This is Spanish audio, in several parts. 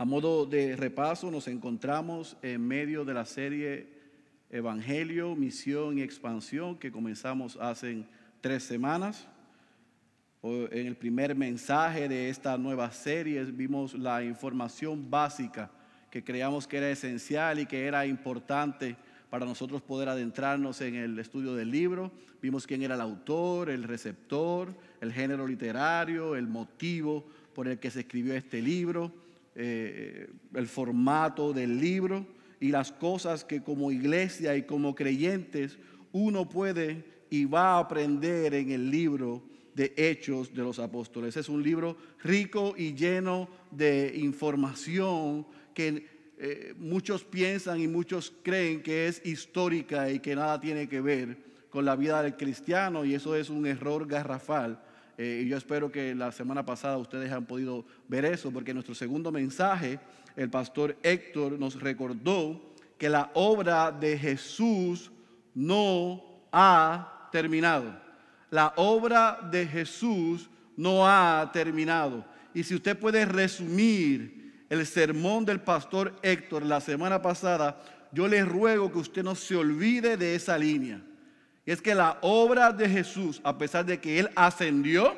A modo de repaso, nos encontramos en medio de la serie Evangelio, Misión y Expansión que comenzamos hace tres semanas. En el primer mensaje de esta nueva serie vimos la información básica que creíamos que era esencial y que era importante para nosotros poder adentrarnos en el estudio del libro. Vimos quién era el autor, el receptor, el género literario, el motivo por el que se escribió este libro eh, el formato del libro y las cosas que como iglesia y como creyentes uno puede y va a aprender en el libro de Hechos de los Apóstoles. Es un libro rico y lleno de información que eh, muchos piensan y muchos creen que es histórica y que nada tiene que ver con la vida del cristiano y eso es un error garrafal eh, y yo espero que la semana pasada ustedes han podido ver eso, porque en nuestro segundo mensaje, el pastor Héctor nos recordó que la obra de Jesús no ha terminado. La obra de Jesús no ha terminado. Y si usted puede resumir el sermón del pastor Héctor la semana pasada, yo le ruego que usted no se olvide de esa línea es que la obra de Jesús, a pesar de que Él ascendió,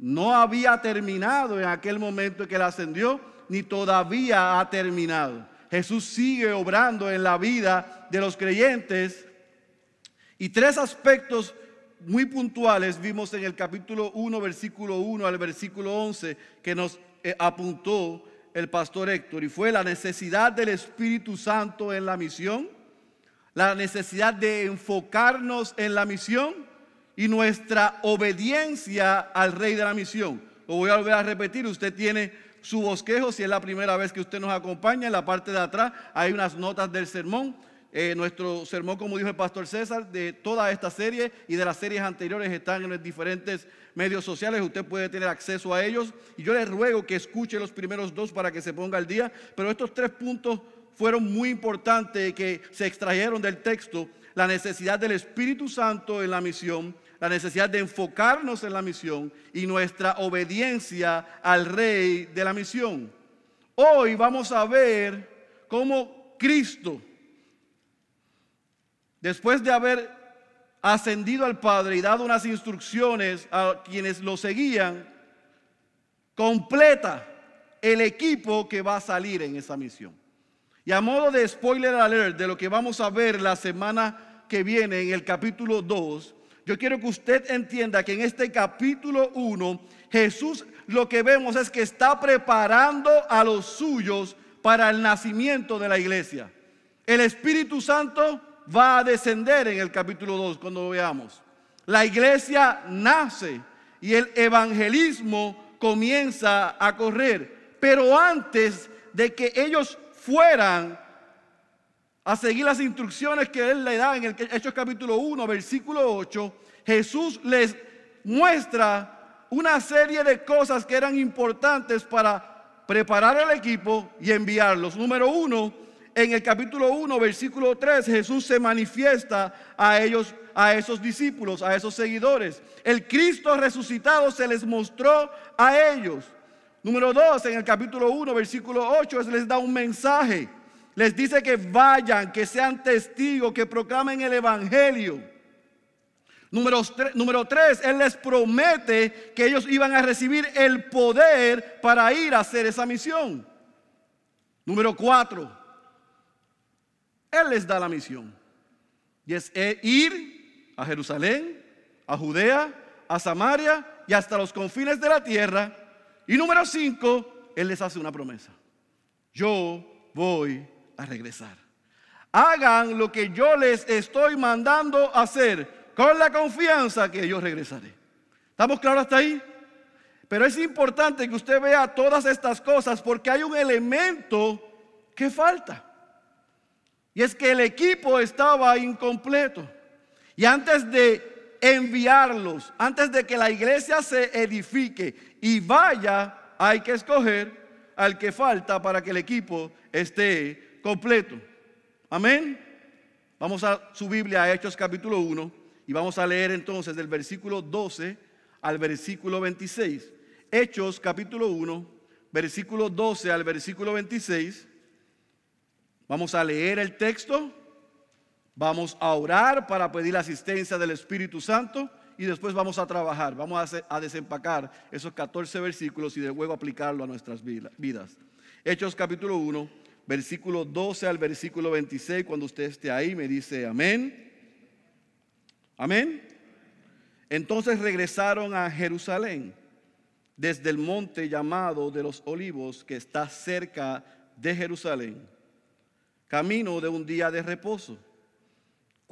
no había terminado en aquel momento que Él ascendió, ni todavía ha terminado. Jesús sigue obrando en la vida de los creyentes. Y tres aspectos muy puntuales vimos en el capítulo 1, versículo 1 al versículo 11, que nos eh, apuntó el pastor Héctor. Y fue la necesidad del Espíritu Santo en la misión la necesidad de enfocarnos en la misión y nuestra obediencia al rey de la misión. Lo voy a volver a repetir, usted tiene su bosquejo, si es la primera vez que usted nos acompaña, en la parte de atrás hay unas notas del sermón. Eh, nuestro sermón, como dijo el pastor César, de toda esta serie y de las series anteriores están en los diferentes medios sociales, usted puede tener acceso a ellos. Y yo le ruego que escuche los primeros dos para que se ponga al día, pero estos tres puntos fueron muy importantes que se extrajeron del texto, la necesidad del Espíritu Santo en la misión, la necesidad de enfocarnos en la misión y nuestra obediencia al rey de la misión. Hoy vamos a ver cómo Cristo, después de haber ascendido al Padre y dado unas instrucciones a quienes lo seguían, completa el equipo que va a salir en esa misión. Y a modo de spoiler alert de lo que vamos a ver la semana que viene en el capítulo 2, yo quiero que usted entienda que en este capítulo 1 Jesús lo que vemos es que está preparando a los suyos para el nacimiento de la iglesia. El Espíritu Santo va a descender en el capítulo 2 cuando lo veamos. La iglesia nace y el evangelismo comienza a correr. Pero antes de que ellos fueran a seguir las instrucciones que Él le da en el Hechos capítulo 1, versículo 8, Jesús les muestra una serie de cosas que eran importantes para preparar el equipo y enviarlos. Número uno, en el capítulo 1, versículo 3, Jesús se manifiesta a ellos, a esos discípulos, a esos seguidores. El Cristo resucitado se les mostró a ellos. Número 2, en el capítulo 1, versículo 8, les da un mensaje. Les dice que vayan, que sean testigos, que proclamen el Evangelio. Número 3, Él les promete que ellos iban a recibir el poder para ir a hacer esa misión. Número 4, Él les da la misión. Y es ir a Jerusalén, a Judea, a Samaria y hasta los confines de la tierra y número cinco, Él les hace una promesa. Yo voy a regresar. Hagan lo que yo les estoy mandando hacer con la confianza que yo regresaré. ¿Estamos claros hasta ahí? Pero es importante que usted vea todas estas cosas porque hay un elemento que falta. Y es que el equipo estaba incompleto. Y antes de enviarlos, antes de que la iglesia se edifique y vaya, hay que escoger al que falta para que el equipo esté completo. Amén. Vamos a su Biblia a Hechos capítulo 1 y vamos a leer entonces del versículo 12 al versículo 26. Hechos capítulo 1, versículo 12 al versículo 26. Vamos a leer el texto, vamos a orar para pedir la asistencia del Espíritu Santo y después vamos a trabajar, vamos a, desempacar esos 14 versículos y de luego aplicarlo a nuestras vidas. Hechos capítulo 1, versículo 12 al versículo 26, cuando usted esté ahí me dice amén. Amén. Entonces regresaron a Jerusalén desde el monte llamado de los olivos que está cerca de Jerusalén, camino de un día de reposo.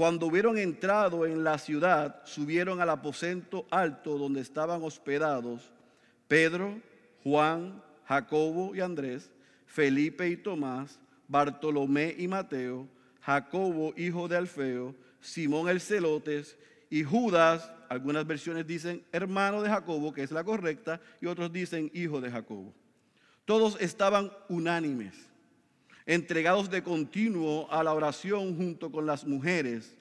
Cuando hubieron entrado en la ciudad, subieron al aposento alto donde estaban hospedados Pedro, Juan, Jacobo y Andrés, Felipe y Tomás, Bartolomé y Mateo, Jacobo, hijo de Alfeo, Simón el Celotes y Judas, algunas versiones dicen hermano de Jacobo, que es la correcta, y otros dicen hijo de Jacobo. Todos estaban unánimes, entregados de continuo a la oración junto con las mujeres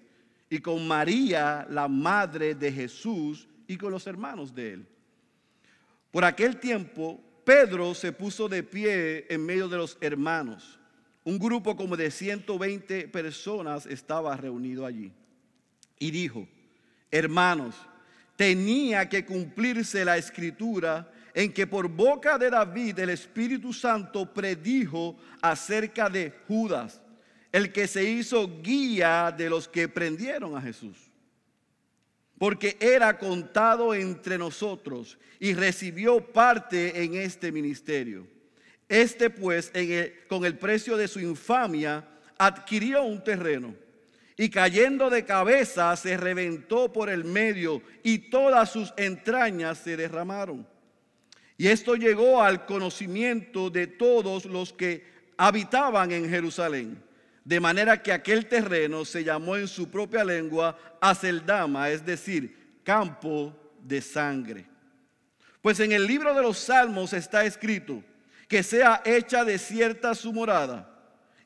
y con María, la madre de Jesús, y con los hermanos de él. Por aquel tiempo, Pedro se puso de pie en medio de los hermanos. Un grupo como de 120 personas estaba reunido allí. Y dijo, hermanos, tenía que cumplirse la escritura en que por boca de David el Espíritu Santo predijo acerca de Judas, el que se hizo guía de los que prendieron a Jesús. Porque era contado entre nosotros y recibió parte en este ministerio. Este pues, con el precio de su infamia, adquirió un terreno y cayendo de cabeza se reventó por el medio y todas sus entrañas se derramaron. Y esto llegó al conocimiento de todos los que habitaban en Jerusalén. De manera que aquel terreno se llamó en su propia lengua Aceldama, es decir, campo de sangre. Pues en el libro de los Salmos está escrito que sea hecha desierta su morada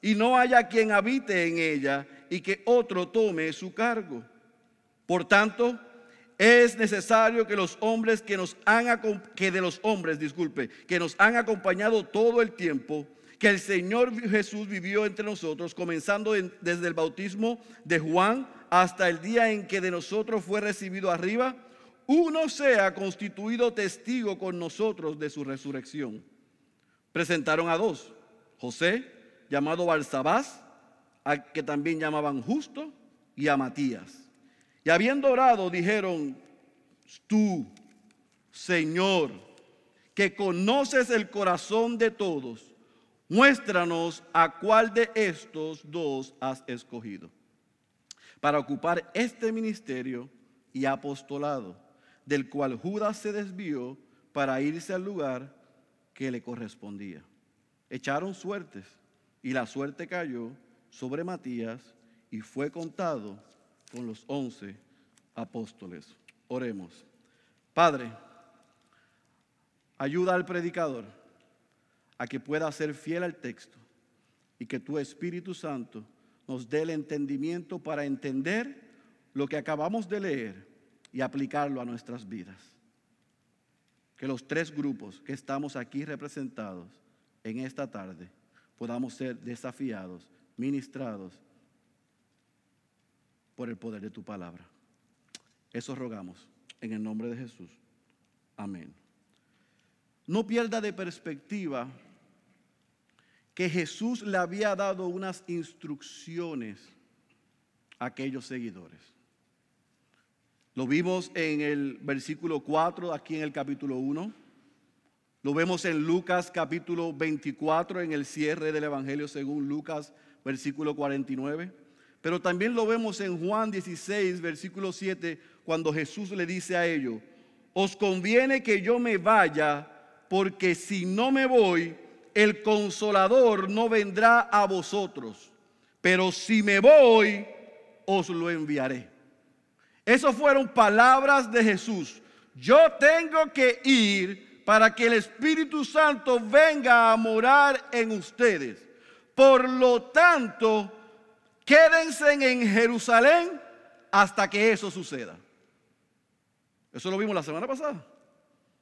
y no haya quien habite en ella y que otro tome su cargo. Por tanto, es necesario que los hombres que nos han que de los hombres, disculpe, que nos han acompañado todo el tiempo que el Señor Jesús vivió entre nosotros, comenzando desde el bautismo de Juan hasta el día en que de nosotros fue recibido arriba, uno sea constituido testigo con nosotros de su resurrección. Presentaron a dos, José, llamado Barsabás, a que también llamaban justo, y a Matías. Y habiendo orado, dijeron, tú, Señor, que conoces el corazón de todos, muéstranos a cuál de estos dos has escogido para ocupar este ministerio y apostolado, del cual Judas se desvió para irse al lugar que le correspondía. Echaron suertes y la suerte cayó sobre Matías y fue contado con los once apóstoles. Oremos. Padre, ayuda al predicador a que pueda ser fiel al texto y que tu Espíritu Santo nos dé el entendimiento para entender lo que acabamos de leer y aplicarlo a nuestras vidas. Que los tres grupos que estamos aquí representados en esta tarde podamos ser desafiados ministrados por el poder de tu palabra. Eso rogamos en el nombre de Jesús. Amén. No pierda de perspectiva que Jesús le había dado unas instrucciones a aquellos seguidores. Lo vimos en el versículo 4, aquí en el capítulo 1. Lo vemos en Lucas capítulo 24, en el cierre del Evangelio según Lucas versículo 49. Pero también lo vemos en Juan 16, versículo 7, cuando Jesús le dice a ellos, os conviene que yo me vaya, porque si no me voy, el consolador no vendrá a vosotros, pero si me voy, os lo enviaré. Esas fueron palabras de Jesús. Yo tengo que ir para que el Espíritu Santo venga a morar en ustedes. Por lo tanto, quédense en Jerusalén hasta que eso suceda. Eso lo vimos la semana pasada.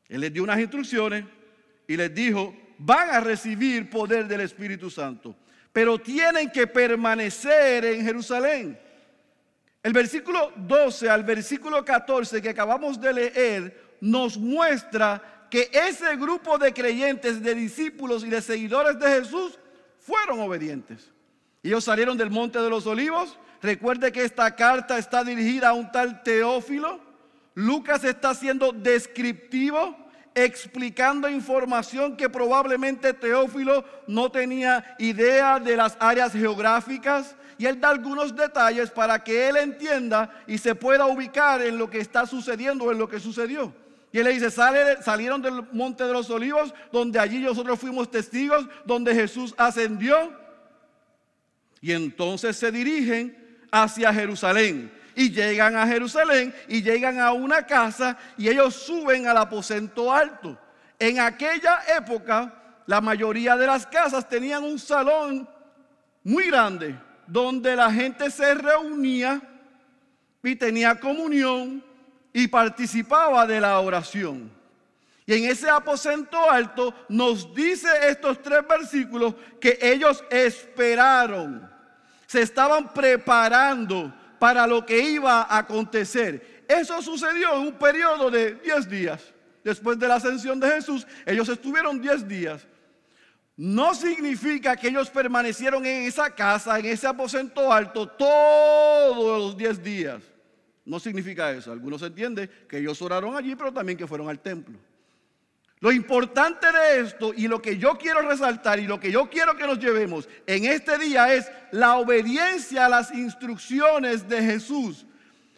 Él les dio unas instrucciones y les dijo, van a recibir poder del Espíritu Santo, pero tienen que permanecer en Jerusalén. El versículo 12 al versículo 14 que acabamos de leer nos muestra que ese grupo de creyentes, de discípulos y de seguidores de Jesús fueron obedientes. Ellos salieron del monte de los olivos. Recuerde que esta carta está dirigida a un tal Teófilo. Lucas está siendo descriptivo, explicando información que probablemente Teófilo no tenía idea de las áreas geográficas. Y él da algunos detalles para que él entienda y se pueda ubicar en lo que está sucediendo, en lo que sucedió. Y él le dice, salieron del monte de los olivos, donde allí nosotros fuimos testigos, donde Jesús ascendió. Y entonces se dirigen hacia Jerusalén. Y llegan a Jerusalén y llegan a una casa y ellos suben al aposento alto. En aquella época, la mayoría de las casas tenían un salón muy grande, donde la gente se reunía y tenía comunión y participaba de la oración. Y en ese aposento alto nos dice estos tres versículos que ellos esperaron, se estaban preparando para lo que iba a acontecer. Eso sucedió en un periodo de 10 días. Después de la ascensión de Jesús, ellos estuvieron 10 días. No significa que ellos permanecieron en esa casa, en ese aposento alto, todos los 10 días. No significa eso. Algunos entienden que ellos oraron allí, pero también que fueron al templo. Lo importante de esto y lo que yo quiero resaltar y lo que yo quiero que nos llevemos en este día es la obediencia a las instrucciones de Jesús.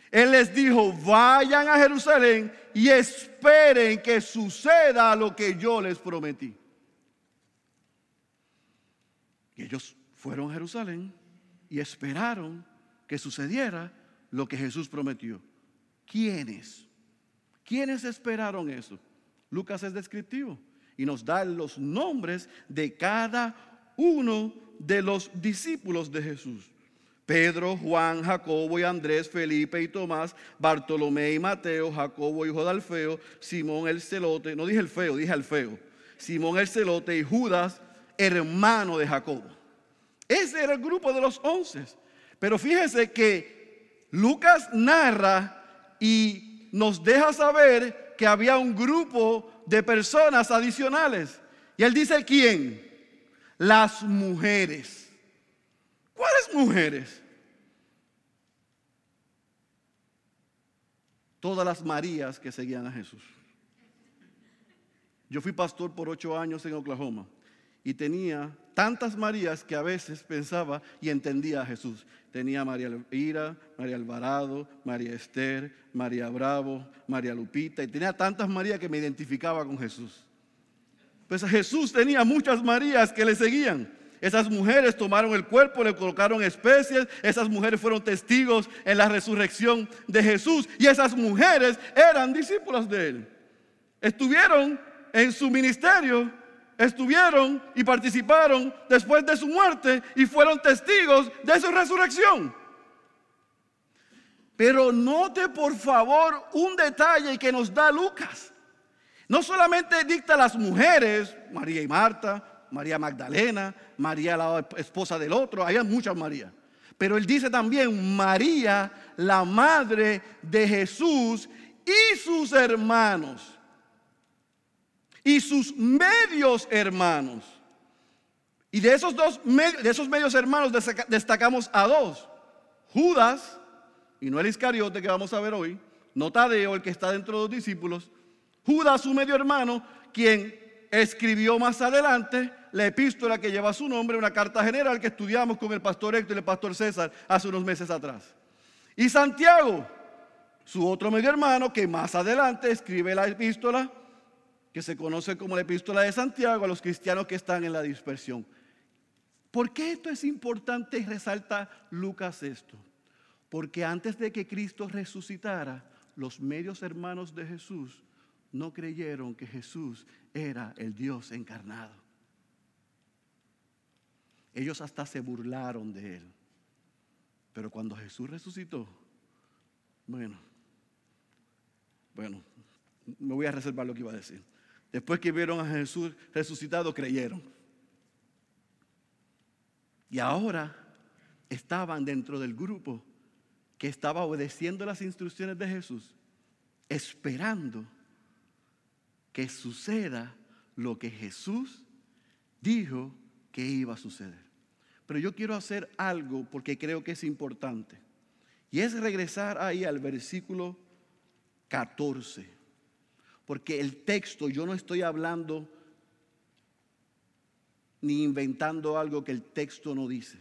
Él les dijo, vayan a Jerusalén y esperen que suceda lo que yo les prometí. Y ellos fueron a Jerusalén y esperaron que sucediera lo que Jesús prometió. ¿Quiénes? ¿Quiénes esperaron eso? Lucas es descriptivo y nos da los nombres de cada uno de los discípulos de Jesús. Pedro, Juan, Jacobo y Andrés, Felipe y Tomás, Bartolomé y Mateo, Jacobo hijo de Alfeo, Simón el celote, no dije el feo, dije Alfeo, Simón el celote y Judas, hermano de Jacobo. Ese era el grupo de los once. Pero fíjese que Lucas narra y nos deja saber que había un grupo de personas adicionales. Y él dice, ¿quién? Las mujeres. ¿Cuáles mujeres? Todas las Marías que seguían a Jesús. Yo fui pastor por ocho años en Oklahoma y tenía tantas Marías que a veces pensaba y entendía a Jesús. Tenía María Elvira, María Alvarado, María Esther, María Bravo, María Lupita, y tenía tantas Marías que me identificaba con Jesús. Pues Jesús tenía muchas Marías que le seguían. Esas mujeres tomaron el cuerpo, le colocaron especies, esas mujeres fueron testigos en la resurrección de Jesús y esas mujeres eran discípulas de él. Estuvieron en su ministerio estuvieron y participaron después de su muerte y fueron testigos de su resurrección. Pero note por favor un detalle que nos da Lucas. No solamente dicta a las mujeres, María y Marta, María Magdalena, María la esposa del otro, hay muchas Marías. Pero él dice también María, la madre de Jesús y sus hermanos y sus medios hermanos. Y de esos dos de esos medios hermanos destacamos a dos. Judas, y no el Iscariote que vamos a ver hoy, no Tadeo, el que está dentro de los discípulos. Judas, su medio hermano, quien escribió más adelante la epístola que lleva su nombre, una carta general que estudiamos con el pastor Héctor y el pastor César hace unos meses atrás. Y Santiago, su otro medio hermano, que más adelante escribe la epístola que se conoce como la epístola de Santiago a los cristianos que están en la dispersión. ¿Por qué esto es importante y resalta Lucas esto? Porque antes de que Cristo resucitara, los medios hermanos de Jesús no creyeron que Jesús era el Dios encarnado. Ellos hasta se burlaron de él. Pero cuando Jesús resucitó, bueno, bueno, me voy a reservar lo que iba a decir. Después que vieron a Jesús resucitado, creyeron. Y ahora estaban dentro del grupo que estaba obedeciendo las instrucciones de Jesús, esperando que suceda lo que Jesús dijo que iba a suceder. Pero yo quiero hacer algo porque creo que es importante. Y es regresar ahí al versículo 14. Porque el texto, yo no estoy hablando ni inventando algo que el texto no dice.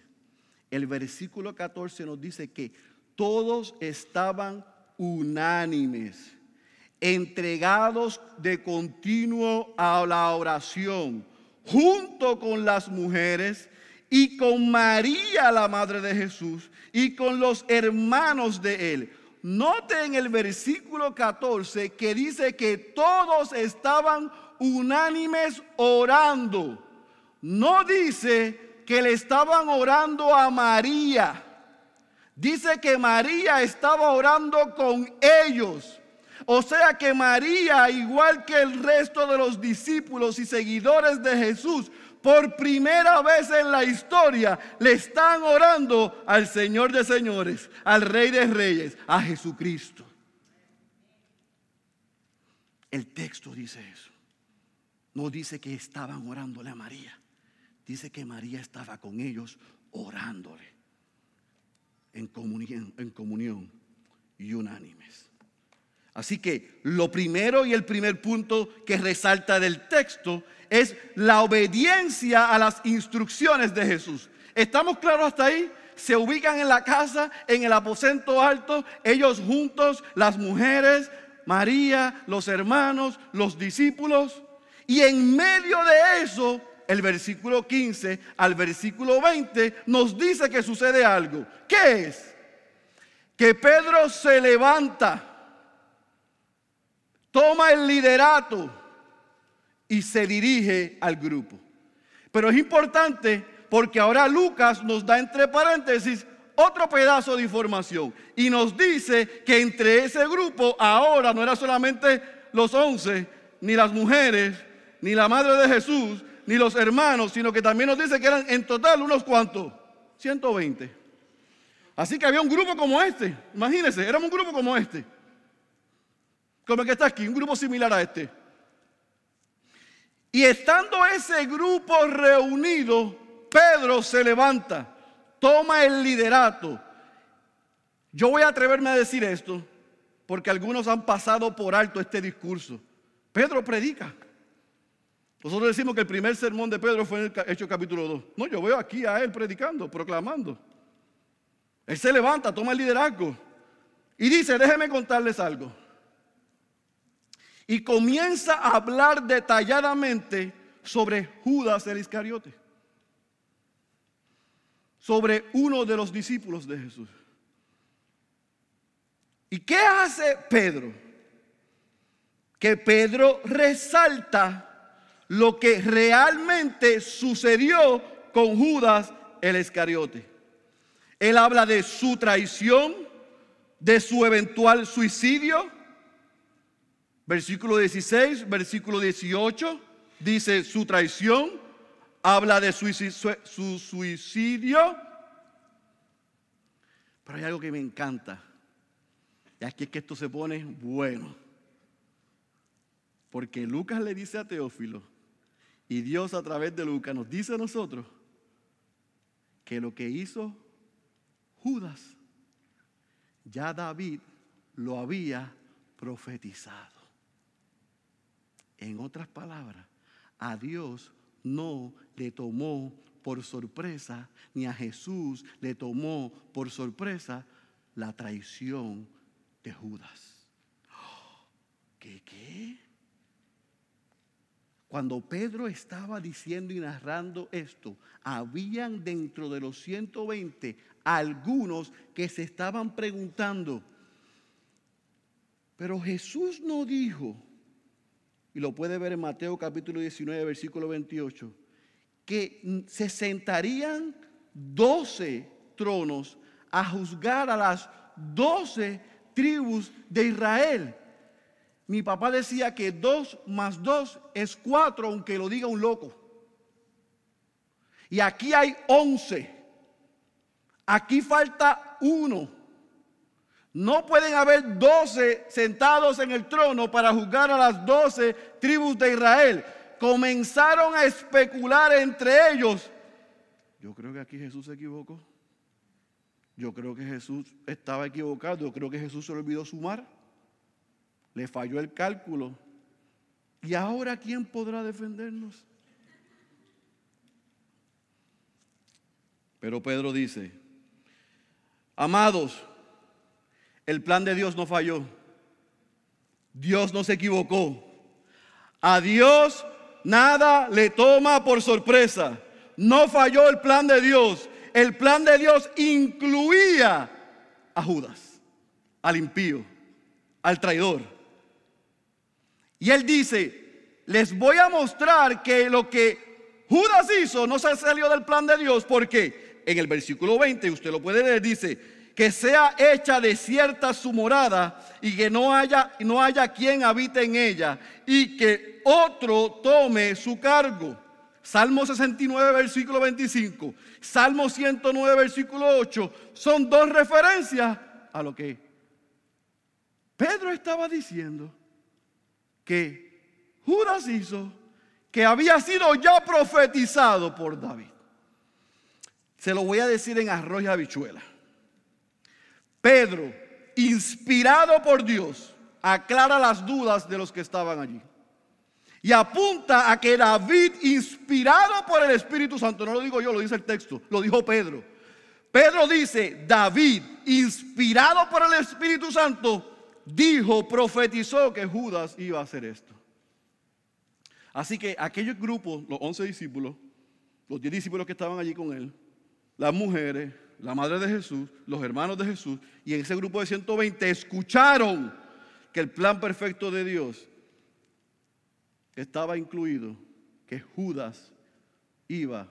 El versículo 14 nos dice que todos estaban unánimes, entregados de continuo a la oración, junto con las mujeres y con María, la madre de Jesús, y con los hermanos de él. Note en el versículo 14 que dice que todos estaban unánimes orando. No dice que le estaban orando a María. Dice que María estaba orando con ellos. O sea que María, igual que el resto de los discípulos y seguidores de Jesús, por primera vez en la historia le están orando al Señor de señores, al Rey de reyes, a Jesucristo. El texto dice eso. No dice que estaban orándole a María. Dice que María estaba con ellos orándole en comunión, en comunión y unánimes. Así que lo primero y el primer punto que resalta del texto es la obediencia a las instrucciones de Jesús. ¿Estamos claros hasta ahí? Se ubican en la casa, en el aposento alto, ellos juntos, las mujeres, María, los hermanos, los discípulos. Y en medio de eso, el versículo 15 al versículo 20 nos dice que sucede algo. ¿Qué es? Que Pedro se levanta toma el liderato y se dirige al grupo. Pero es importante porque ahora Lucas nos da entre paréntesis otro pedazo de información y nos dice que entre ese grupo ahora no era solamente los once, ni las mujeres, ni la madre de Jesús, ni los hermanos, sino que también nos dice que eran en total unos cuantos, 120. Así que había un grupo como este, imagínense, éramos un grupo como este como el que está aquí, un grupo similar a este. Y estando ese grupo reunido, Pedro se levanta, toma el liderato. Yo voy a atreverme a decir esto, porque algunos han pasado por alto este discurso. Pedro predica. Nosotros decimos que el primer sermón de Pedro fue en el Hecho capítulo 2. No, yo veo aquí a él predicando, proclamando. Él se levanta, toma el liderazgo y dice, déjeme contarles algo y comienza a hablar detalladamente sobre Judas el Iscariote, sobre uno de los discípulos de Jesús. ¿Y qué hace Pedro? Que Pedro resalta lo que realmente sucedió con Judas el Iscariote. Él habla de su traición, de su eventual suicidio, Versículo 16, versículo 18, dice su traición, habla de su, su suicidio. Pero hay algo que me encanta. Y aquí es que esto se pone bueno. Porque Lucas le dice a Teófilo, y Dios a través de Lucas nos dice a nosotros, que lo que hizo Judas, ya David lo había profetizado. En otras palabras, a Dios no le tomó por sorpresa, ni a Jesús le tomó por sorpresa la traición de Judas. ¿Qué qué? Cuando Pedro estaba diciendo y narrando esto, habían dentro de los 120 algunos que se estaban preguntando, pero Jesús no dijo, y lo puede ver en Mateo capítulo 19, versículo 28, que se sentarían 12 tronos a juzgar a las 12 tribus de Israel. Mi papá decía que dos más dos es cuatro, aunque lo diga un loco. Y aquí hay once. Aquí falta uno. No pueden haber doce sentados en el trono para juzgar a las doce tribus de Israel. Comenzaron a especular entre ellos. Yo creo que aquí Jesús se equivocó. Yo creo que Jesús estaba equivocado. Yo creo que Jesús se olvidó sumar. Le falló el cálculo. ¿Y ahora quién podrá defendernos? Pero Pedro dice, amados, el plan de Dios no falló. Dios no se equivocó. A Dios nada le toma por sorpresa. No falló el plan de Dios. El plan de Dios incluía a Judas, al impío, al traidor. Y él dice, les voy a mostrar que lo que Judas hizo no se salió del plan de Dios porque en el versículo 20, usted lo puede leer, dice, que sea hecha desierta su morada y que no haya, no haya quien habite en ella y que otro tome su cargo. Salmo 69, versículo 25, Salmo 109, versículo 8, son dos referencias a lo que Pedro estaba diciendo que Judas hizo, que había sido ya profetizado por David. Se lo voy a decir en arroz y habichuela. Pedro, inspirado por Dios, aclara las dudas de los que estaban allí. Y apunta a que David, inspirado por el Espíritu Santo, no lo digo yo, lo dice el texto, lo dijo Pedro. Pedro dice, David, inspirado por el Espíritu Santo, dijo, profetizó que Judas iba a hacer esto. Así que aquellos grupos, los once discípulos, los diez discípulos que estaban allí con él, las mujeres, la madre de Jesús, los hermanos de Jesús, y en ese grupo de 120 escucharon que el plan perfecto de Dios estaba incluido, que Judas iba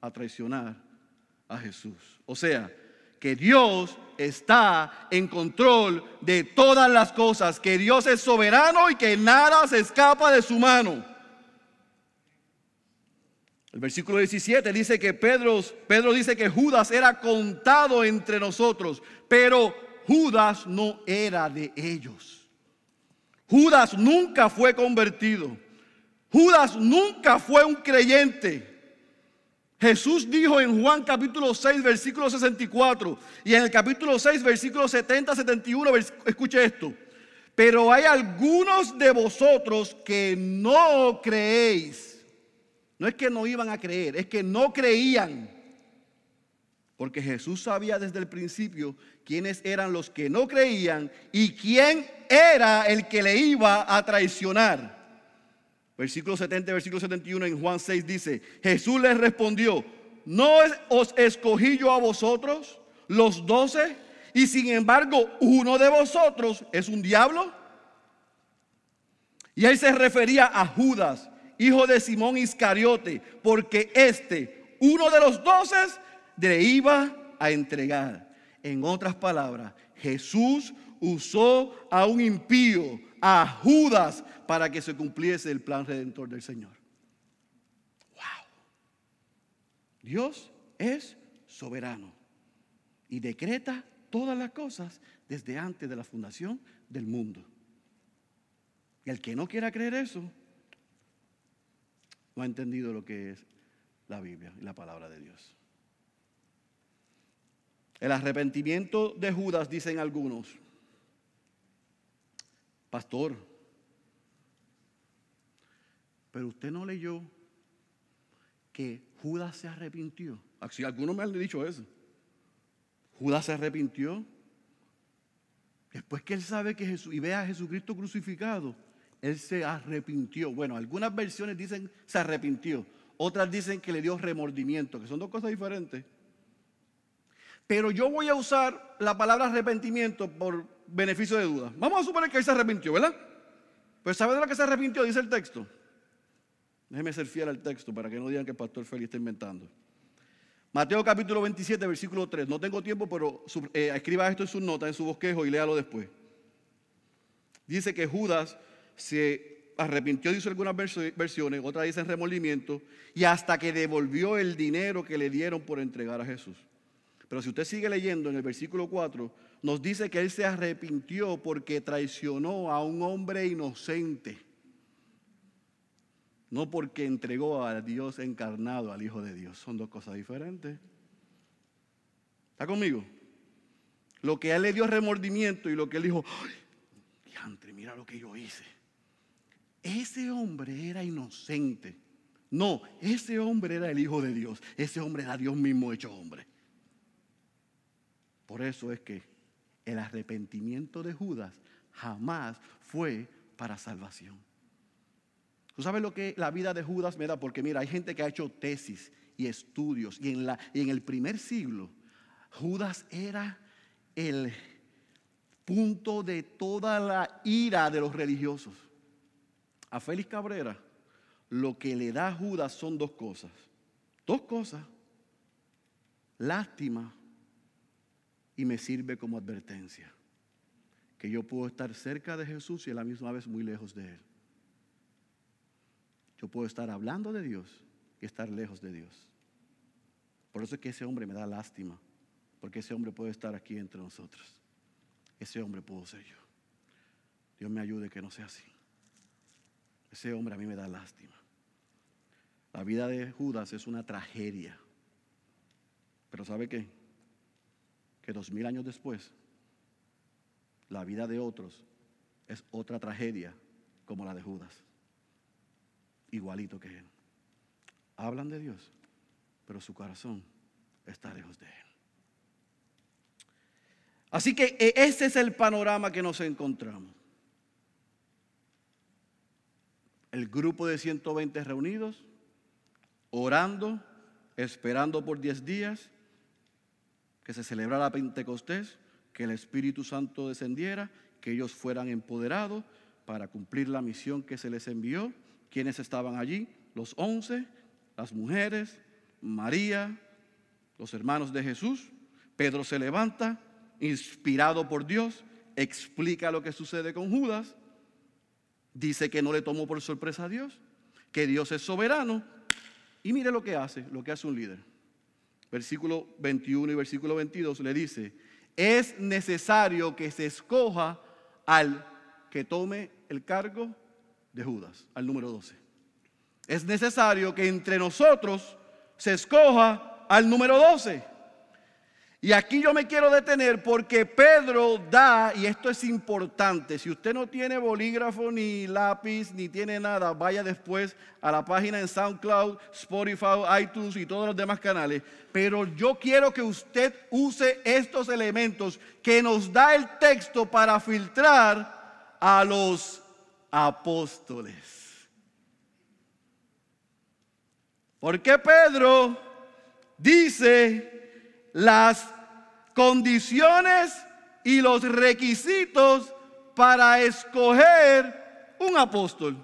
a traicionar a Jesús. O sea, que Dios está en control de todas las cosas, que Dios es soberano y que nada se escapa de su mano. El versículo 17 dice que Pedro, Pedro dice que Judas era contado entre nosotros, pero Judas no era de ellos. Judas nunca fue convertido. Judas nunca fue un creyente. Jesús dijo en Juan capítulo 6, versículo 64, y en el capítulo 6, versículo 70, 71, escuche esto. Pero hay algunos de vosotros que no creéis. No es que no iban a creer, es que no creían. Porque Jesús sabía desde el principio quiénes eran los que no creían y quién era el que le iba a traicionar. Versículo 70, versículo 71 en Juan 6 dice, Jesús les respondió, ¿no os escogí yo a vosotros, los doce? Y sin embargo, uno de vosotros es un diablo. Y él se refería a Judas hijo de Simón Iscariote, porque este, uno de los doces, le iba a entregar. En otras palabras, Jesús usó a un impío, a Judas, para que se cumpliese el plan redentor del Señor. ¡Wow! Dios es soberano y decreta todas las cosas desde antes de la fundación del mundo. Y el que no quiera creer eso, no ha entendido lo que es la Biblia y la palabra de Dios. El arrepentimiento de Judas, dicen algunos, pastor, pero usted no leyó que Judas se arrepintió. Si algunos me han dicho eso. Judas se arrepintió. Después que él sabe que Jesús y ve a Jesucristo crucificado, él se arrepintió. Bueno, algunas versiones dicen se arrepintió, otras dicen que le dio remordimiento, que son dos cosas diferentes. Pero yo voy a usar la palabra arrepentimiento por beneficio de duda. Vamos a suponer que él se arrepintió, ¿verdad? Pues ¿sabe de lo que se arrepintió? Dice el texto. Déjeme ser fiel al texto para que no digan que el pastor Félix está inventando. Mateo capítulo 27, versículo 3. No tengo tiempo, pero eh, escriba esto en su nota, en su bosquejo y léalo después. Dice que Judas se arrepintió, dice algunas versiones, otras dicen remordimiento, y hasta que devolvió el dinero que le dieron por entregar a Jesús. Pero si usted sigue leyendo en el versículo 4, nos dice que él se arrepintió porque traicionó a un hombre inocente, no porque entregó a Dios encarnado, al Hijo de Dios. Son dos cosas diferentes. ¿Está conmigo? Lo que él le dio remordimiento y lo que él dijo, ¡ay! Diantre, mira lo que yo hice. Ese hombre era inocente. No, ese hombre era el Hijo de Dios. Ese hombre era Dios mismo hecho hombre. Por eso es que el arrepentimiento de Judas jamás fue para salvación. ¿Tú sabes lo que la vida de Judas me da? Porque mira, hay gente que ha hecho tesis y estudios. Y en, la, y en el primer siglo, Judas era el punto de toda la ira de los religiosos. A Félix Cabrera, lo que le da a Judas son dos cosas. Dos cosas. Lástima y me sirve como advertencia. Que yo puedo estar cerca de Jesús y a la misma vez muy lejos de Él. Yo puedo estar hablando de Dios y estar lejos de Dios. Por eso es que ese hombre me da lástima, porque ese hombre puede estar aquí entre nosotros. Ese hombre puedo ser yo. Dios me ayude que no sea así. Ese hombre a mí me da lástima. La vida de Judas es una tragedia. Pero ¿sabe qué? que dos mil años después, la vida de otros es otra tragedia como la de Judas. Igualito que él. Hablan de Dios, pero su corazón está lejos de él. Así que e, ese es el panorama que nos encontramos. El grupo de 120 reunidos, orando, esperando por 10 días que se celebrara Pentecostés, que el Espíritu Santo descendiera, que ellos fueran empoderados para cumplir la misión que se les envió. ¿Quiénes estaban allí? Los once, las mujeres, María, los hermanos de Jesús. Pedro se levanta, inspirado por Dios, explica lo que sucede con Judas, dice que no le tomó por sorpresa a Dios, que Dios es soberano, y mire lo que hace, lo que hace un líder versículo 21 y versículo 22, le dice, es necesario que se escoja al que tome el cargo de Judas, al número 12. Es necesario que entre nosotros se escoja al número 12. Y aquí yo me quiero detener porque Pedro da, y esto es importante, si usted no tiene bolígrafo ni lápiz ni tiene nada, vaya después a la página en SoundCloud, Spotify, iTunes y todos los demás canales. Pero yo quiero que usted use estos elementos que nos da el texto para filtrar a los apóstoles. Porque Pedro dice las condiciones y los requisitos para escoger un apóstol.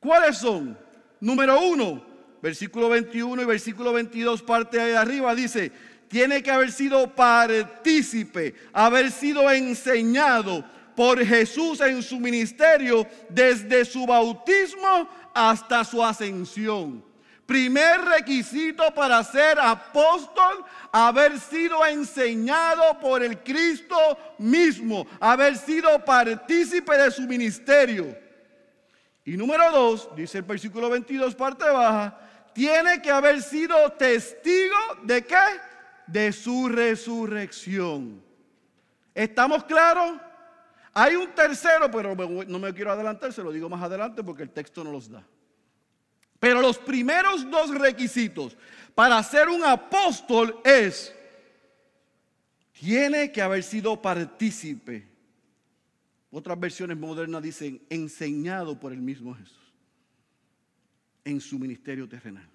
¿Cuáles son? Número uno, versículo 21 y versículo 22, parte de arriba, dice, tiene que haber sido partícipe, haber sido enseñado por Jesús en su ministerio desde su bautismo hasta su ascensión. Primer requisito para ser apóstol, haber sido enseñado por el Cristo mismo, haber sido partícipe de su ministerio. Y número dos, dice el versículo 22, parte baja, tiene que haber sido testigo de qué? De su resurrección. ¿Estamos claros? Hay un tercero, pero no me quiero adelantar, se lo digo más adelante porque el texto no los da. Pero los primeros dos requisitos para ser un apóstol es, tiene que haber sido partícipe. Otras versiones modernas dicen, enseñado por el mismo Jesús en su ministerio terrenal.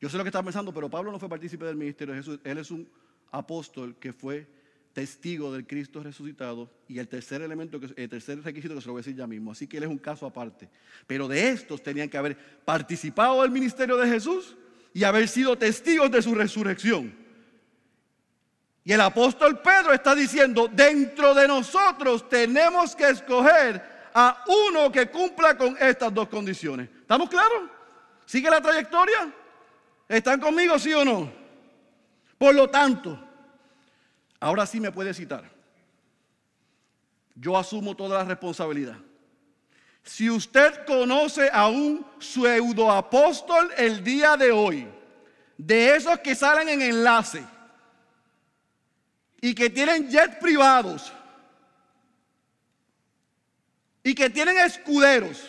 Yo sé lo que está pensando, pero Pablo no fue partícipe del ministerio de Jesús. Él es un apóstol que fue testigo del Cristo resucitado y el tercer elemento, el tercer requisito que se lo voy a decir ya mismo. Así que él es un caso aparte. Pero de estos tenían que haber participado del ministerio de Jesús y haber sido testigos de su resurrección. Y el apóstol Pedro está diciendo, dentro de nosotros tenemos que escoger a uno que cumpla con estas dos condiciones. ¿Estamos claros? ¿Sigue la trayectoria? ¿Están conmigo, sí o no? Por lo tanto, ahora sí me puede citar. Yo asumo toda la responsabilidad. Si usted conoce a un pseudoapóstol el día de hoy, de esos que salen en enlace y que tienen jets privados y que tienen escuderos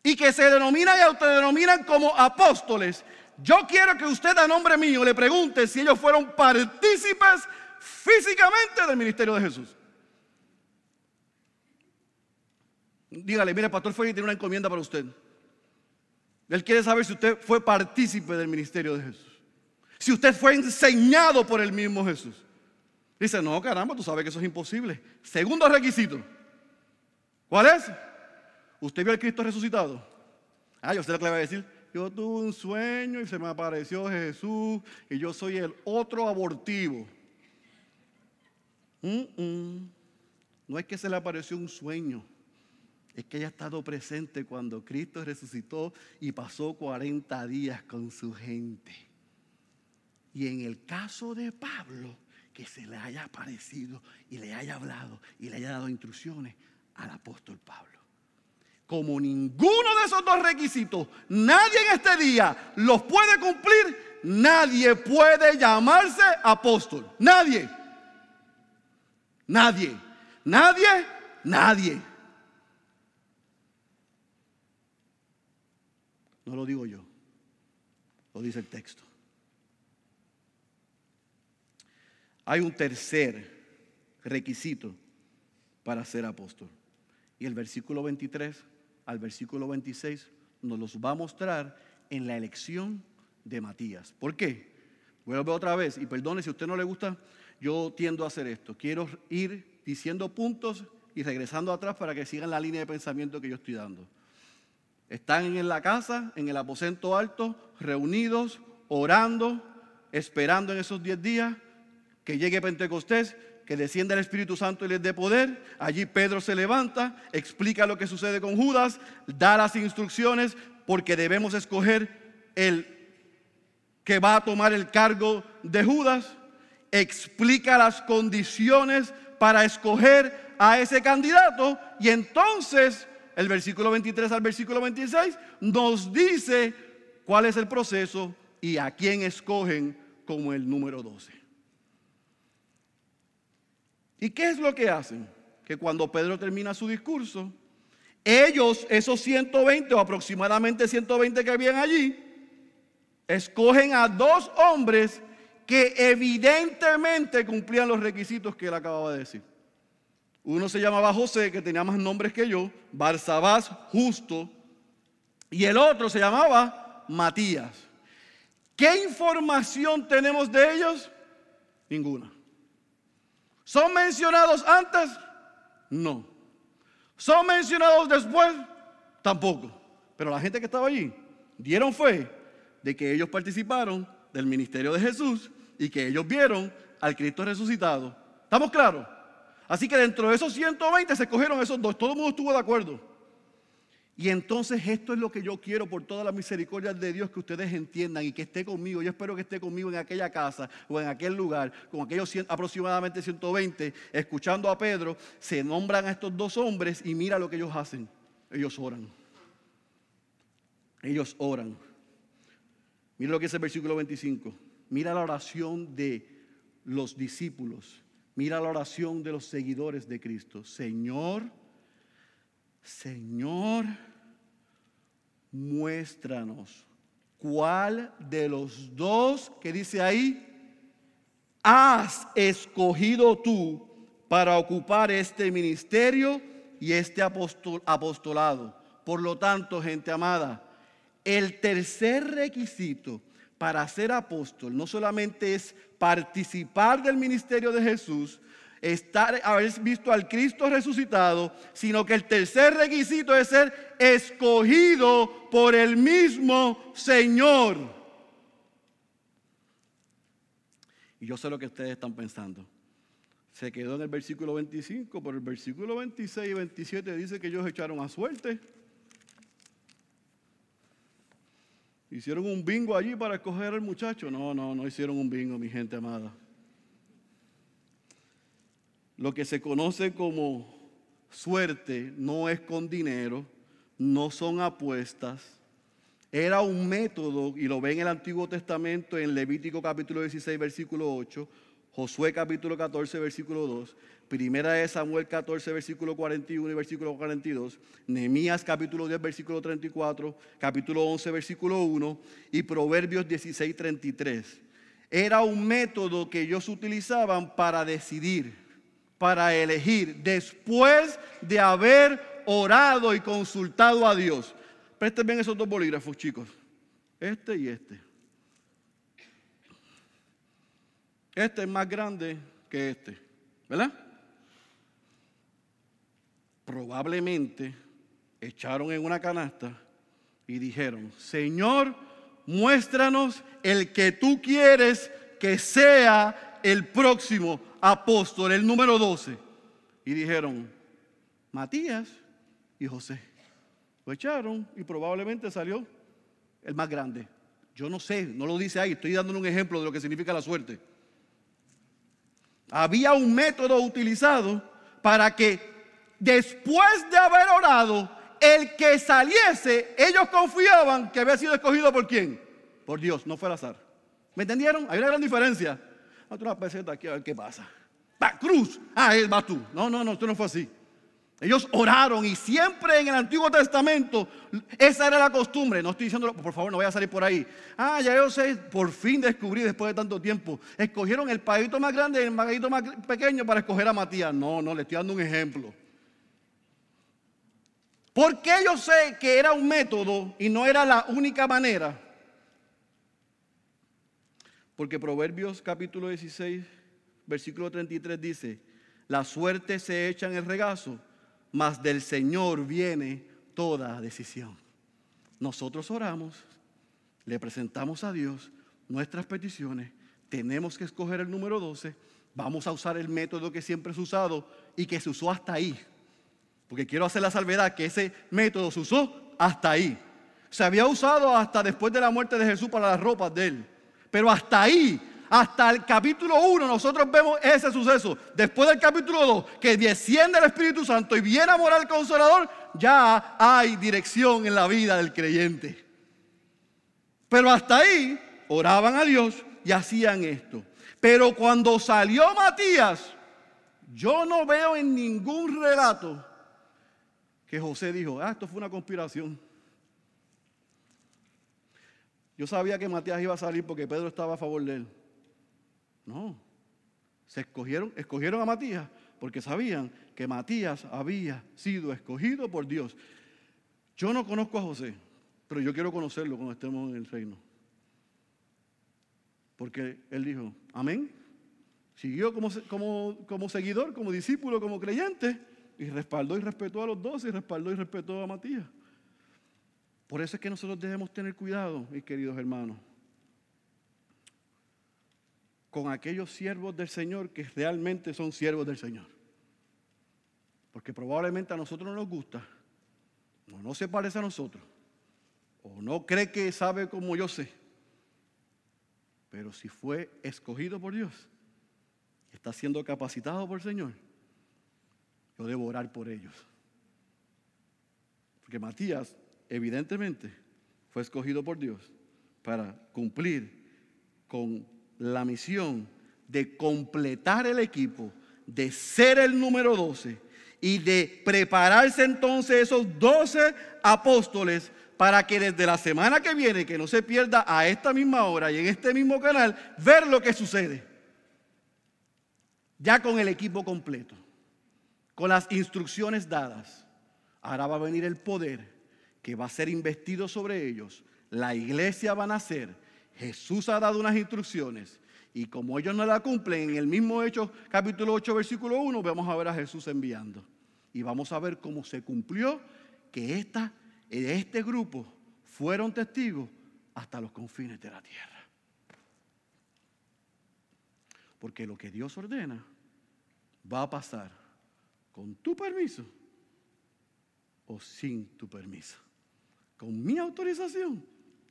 y que se denominan y autodenominan como apóstoles, yo quiero que usted a nombre mío le pregunte si ellos fueron partícipes físicamente del ministerio de Jesús. Dígale, mire, el pastor Félix tiene una encomienda para usted. Él quiere saber si usted fue partícipe del ministerio de Jesús. Si usted fue enseñado por el mismo Jesús. Dice, no, caramba, tú sabes que eso es imposible. Segundo requisito. ¿Cuál es? ¿Usted vio al Cristo resucitado? Ah, yo sé lo que le va a decir. Yo tuve un sueño y se me apareció Jesús y yo soy el otro abortivo. No es que se le apareció un sueño es que haya estado presente cuando Cristo resucitó y pasó 40 días con su gente. Y en el caso de Pablo, que se le haya aparecido y le haya hablado y le haya dado instrucciones al apóstol Pablo. Como ninguno de esos dos requisitos, nadie en este día los puede cumplir, nadie puede llamarse apóstol. Nadie. Nadie. Nadie. Nadie. No lo digo yo, lo dice el texto. Hay un tercer requisito para ser apóstol. Y el versículo 23 al versículo 26 nos los va a mostrar en la elección de Matías. ¿Por qué? Vuelvo otra vez y perdone si a usted no le gusta, yo tiendo a hacer esto. Quiero ir diciendo puntos y regresando atrás para que sigan la línea de pensamiento que yo estoy dando. Están en la casa, en el aposento alto, reunidos, orando, esperando en esos diez días que llegue Pentecostés, que descienda el Espíritu Santo y les dé poder. Allí Pedro se levanta, explica lo que sucede con Judas, da las instrucciones porque debemos escoger el que va a tomar el cargo de Judas, explica las condiciones para escoger a ese candidato y entonces el versículo 23 al versículo 26, nos dice cuál es el proceso y a quién escogen como el número 12. ¿Y qué es lo que hacen? Que cuando Pedro termina su discurso, ellos, esos 120 o aproximadamente 120 que habían allí, escogen a dos hombres que evidentemente cumplían los requisitos que él acababa de decir. Uno se llamaba José, que tenía más nombres que yo, Barsabás, justo, y el otro se llamaba Matías. ¿Qué información tenemos de ellos? Ninguna. ¿Son mencionados antes? No. ¿Son mencionados después? Tampoco. Pero la gente que estaba allí dieron fe de que ellos participaron del ministerio de Jesús y que ellos vieron al Cristo resucitado. ¿Estamos claros? Así que dentro de esos 120 se cogieron esos dos. Todo el mundo estuvo de acuerdo. Y entonces esto es lo que yo quiero por toda la misericordia de Dios que ustedes entiendan y que esté conmigo. Yo espero que esté conmigo en aquella casa o en aquel lugar, con aquellos aproximadamente 120, escuchando a Pedro, se nombran a estos dos hombres y mira lo que ellos hacen. Ellos oran. Ellos oran. Mira lo que es el versículo 25. Mira la oración de los discípulos. Mira la oración de los seguidores de Cristo. Señor, Señor, muéstranos cuál de los dos que dice ahí has escogido tú para ocupar este ministerio y este apostolado. Por lo tanto, gente amada, el tercer requisito para ser apóstol no solamente es participar del ministerio de Jesús, estar, haber visto al Cristo resucitado, sino que el tercer requisito es ser escogido por el mismo Señor. Y yo sé lo que ustedes están pensando. se quedó en el versículo 25, pero el versículo 26 y 27 dice que ellos echaron a suerte. Hicieron un bingo allí para escoger al muchacho. No, no, no hicieron un bingo, mi gente amada. Lo que se conoce como suerte no es con dinero, no son apuestas. Era un método, y lo ve en el Antiguo Testamento, en Levítico capítulo 16, versículo 8, Josué capítulo 14, versículo 2, Primera de Samuel 14, versículo 41 y versículo 42, Nehemías capítulo 10, versículo 34, capítulo 11, versículo 1 y Proverbios 16, 33. Era un método que ellos utilizaban para decidir, para elegir, después de haber orado y consultado a Dios. Presten bien esos dos bolígrafos, chicos. Este y este. Este es más grande que este, ¿verdad? Probablemente echaron en una canasta y dijeron, Señor, muéstranos el que tú quieres que sea el próximo apóstol, el número 12. Y dijeron, Matías y José. Lo echaron y probablemente salió el más grande. Yo no sé, no lo dice ahí, estoy dándole un ejemplo de lo que significa la suerte. Había un método utilizado para que después de haber orado, el que saliese, ellos confiaban que había sido escogido por quién? Por Dios, no fue al azar. ¿Me entendieron? Hay una gran diferencia. Otra peseta aquí a ver qué pasa. Va, cruz. Ah, él vas tú. No, no, no, esto no fue así. Ellos oraron y siempre en el Antiguo Testamento esa era la costumbre. No estoy diciendo, por favor, no voy a salir por ahí. Ah, ya yo sé, por fin descubrí después de tanto tiempo. Escogieron el paguito más grande y el paguito más pequeño para escoger a Matías. No, no, le estoy dando un ejemplo. ¿Por qué yo sé que era un método y no era la única manera? Porque Proverbios capítulo 16, versículo 33 dice, la suerte se echa en el regazo mas del Señor viene toda decisión. Nosotros oramos, le presentamos a Dios nuestras peticiones, tenemos que escoger el número 12, vamos a usar el método que siempre ha usado y que se usó hasta ahí. Porque quiero hacer la salvedad que ese método se usó hasta ahí. Se había usado hasta después de la muerte de Jesús para las ropas de él. Pero hasta ahí hasta el capítulo 1 nosotros vemos ese suceso. Después del capítulo 2, que desciende el Espíritu Santo y viene a morar el Consolador, ya hay dirección en la vida del creyente. Pero hasta ahí oraban a Dios y hacían esto. Pero cuando salió Matías, yo no veo en ningún relato que José dijo, ah, esto fue una conspiración. Yo sabía que Matías iba a salir porque Pedro estaba a favor de él. No. Se escogieron, escogieron a Matías porque sabían que Matías había sido escogido por Dios. Yo no conozco a José, pero yo quiero conocerlo cuando estemos en el reino. Porque él dijo, amén. Siguió como, como, como seguidor, como discípulo, como creyente, y respaldó y respetó a los dos, y respaldó y respetó a Matías. Por eso es que nosotros debemos tener cuidado, mis queridos hermanos con aquellos siervos del Señor que realmente son siervos del Señor. Porque probablemente a nosotros no nos gusta, o no se parece a nosotros, o no cree que sabe como yo sé. Pero si fue escogido por Dios, está siendo capacitado por el Señor, yo debo orar por ellos. Porque Matías, evidentemente, fue escogido por Dios para cumplir con la misión de completar el equipo, de ser el número 12 y de prepararse entonces esos 12 apóstoles para que desde la semana que viene, que no se pierda a esta misma hora y en este mismo canal, ver lo que sucede. Ya con el equipo completo, con las instrucciones dadas. Ahora va a venir el poder que va a ser investido sobre ellos. La iglesia va a nacer Jesús ha dado unas instrucciones y como ellos no la cumplen, en el mismo hecho capítulo 8 versículo 1 vamos a ver a Jesús enviando. Y vamos a ver cómo se cumplió que esta, este grupo fueron testigos hasta los confines de la tierra. Porque lo que Dios ordena va a pasar con tu permiso o sin tu permiso. Con mi autorización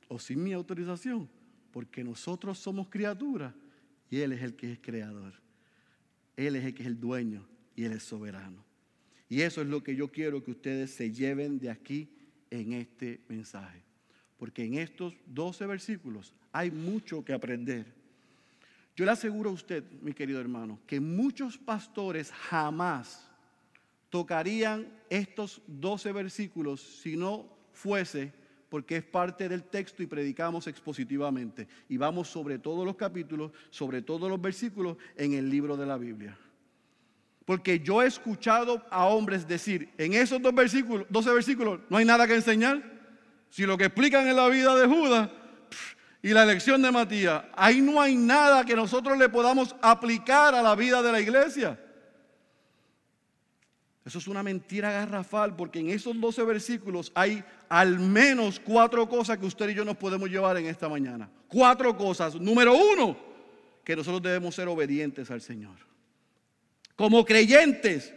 o sin mi autorización. Porque nosotros somos criaturas y Él es el que es creador. Él es el que es el dueño y Él es soberano. Y eso es lo que yo quiero que ustedes se lleven de aquí en este mensaje. Porque en estos 12 versículos hay mucho que aprender. Yo le aseguro a usted, mi querido hermano, que muchos pastores jamás tocarían estos 12 versículos si no fuese porque es parte del texto y predicamos expositivamente. Y vamos sobre todos los capítulos, sobre todos los versículos en el libro de la Biblia. Porque yo he escuchado a hombres decir, en esos dos versículos, 12 versículos, no hay nada que enseñar. Si lo que explican en la vida de Judas y la elección de Matías, ahí no hay nada que nosotros le podamos aplicar a la vida de la iglesia. Eso es una mentira garrafal porque en esos 12 versículos hay al menos cuatro cosas que usted y yo nos podemos llevar en esta mañana. Cuatro cosas. Número uno, que nosotros debemos ser obedientes al Señor. Como creyentes,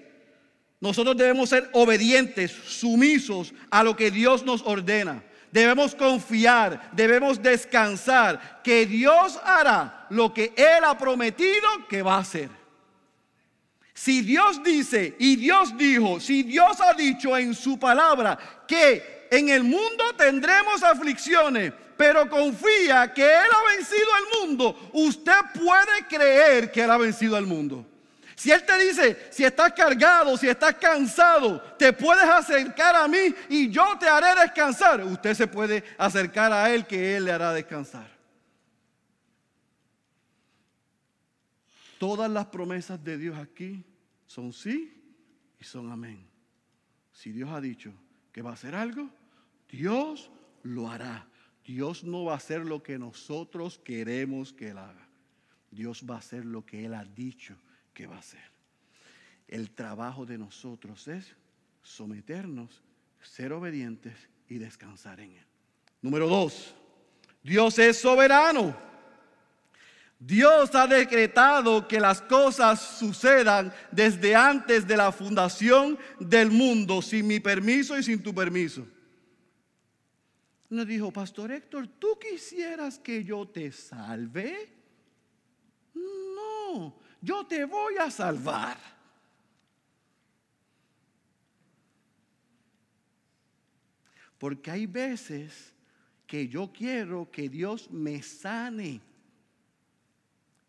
nosotros debemos ser obedientes, sumisos a lo que Dios nos ordena. Debemos confiar, debemos descansar, que Dios hará lo que Él ha prometido que va a hacer. Si Dios dice y Dios dijo, si Dios ha dicho en su palabra que en el mundo tendremos aflicciones, pero confía que Él ha vencido al mundo, usted puede creer que Él ha vencido al mundo. Si Él te dice, si estás cargado, si estás cansado, te puedes acercar a mí y yo te haré descansar. Usted se puede acercar a Él que Él le hará descansar. Todas las promesas de Dios aquí son sí y son amén. Si Dios ha dicho que va a hacer algo, Dios lo hará. Dios no va a hacer lo que nosotros queremos que Él haga. Dios va a hacer lo que Él ha dicho que va a hacer. El trabajo de nosotros es someternos, ser obedientes y descansar en Él. Número dos, Dios es soberano. Dios ha decretado que las cosas sucedan desde antes de la fundación del mundo, sin mi permiso y sin tu permiso. Nos dijo, Pastor Héctor, ¿tú quisieras que yo te salve? No, yo te voy a salvar. Porque hay veces que yo quiero que Dios me sane.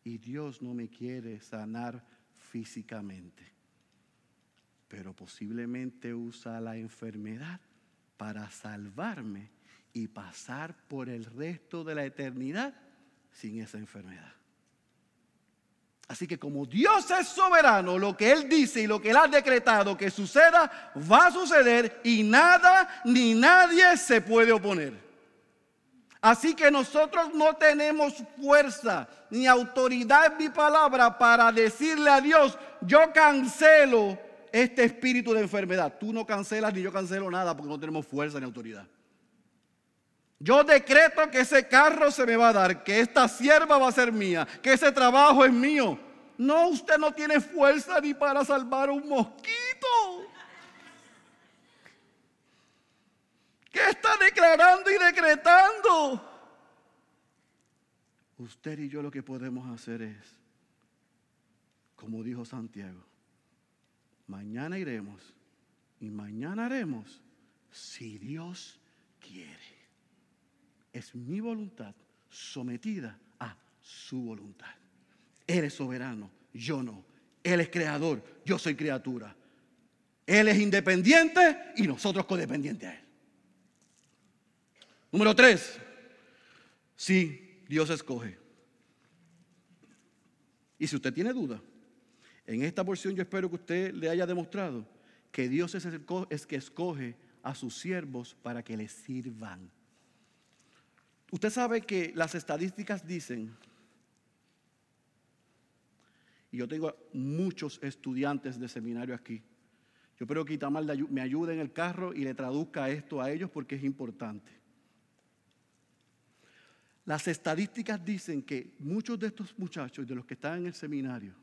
Y Dios no me quiere sanar físicamente. Pero posiblemente usa la enfermedad para salvarme y pasar por el resto de la eternidad sin esa enfermedad. Así que como Dios es soberano, lo que Él dice y lo que Él ha decretado que suceda, va a suceder y nada ni nadie se puede oponer. Así que nosotros no tenemos fuerza ni autoridad en mi palabra para decirle a Dios, yo cancelo este espíritu de enfermedad. Tú no cancelas ni yo cancelo nada porque no tenemos fuerza ni autoridad. Yo decreto que ese carro se me va a dar, que esta sierva va a ser mía, que ese trabajo es mío. No, usted no tiene fuerza ni para salvar un mosquito. ¿Qué está declarando y decretando? Usted y yo lo que podemos hacer es, como dijo Santiago, mañana iremos y mañana haremos si Dios quiere es mi voluntad sometida a su voluntad. Él es soberano, yo no. Él es creador, yo soy criatura. Él es independiente y nosotros codependientes a Él. Número tres, sí, Dios escoge. Y si usted tiene duda, en esta porción yo espero que usted le haya demostrado que Dios es el que escoge a sus siervos para que le sirvan. Usted sabe que las estadísticas dicen, y yo tengo muchos estudiantes de seminario aquí, yo espero que Itamar me ayude en el carro y le traduzca esto a ellos porque es importante. Las estadísticas dicen que muchos de estos muchachos, de los que están en el seminario,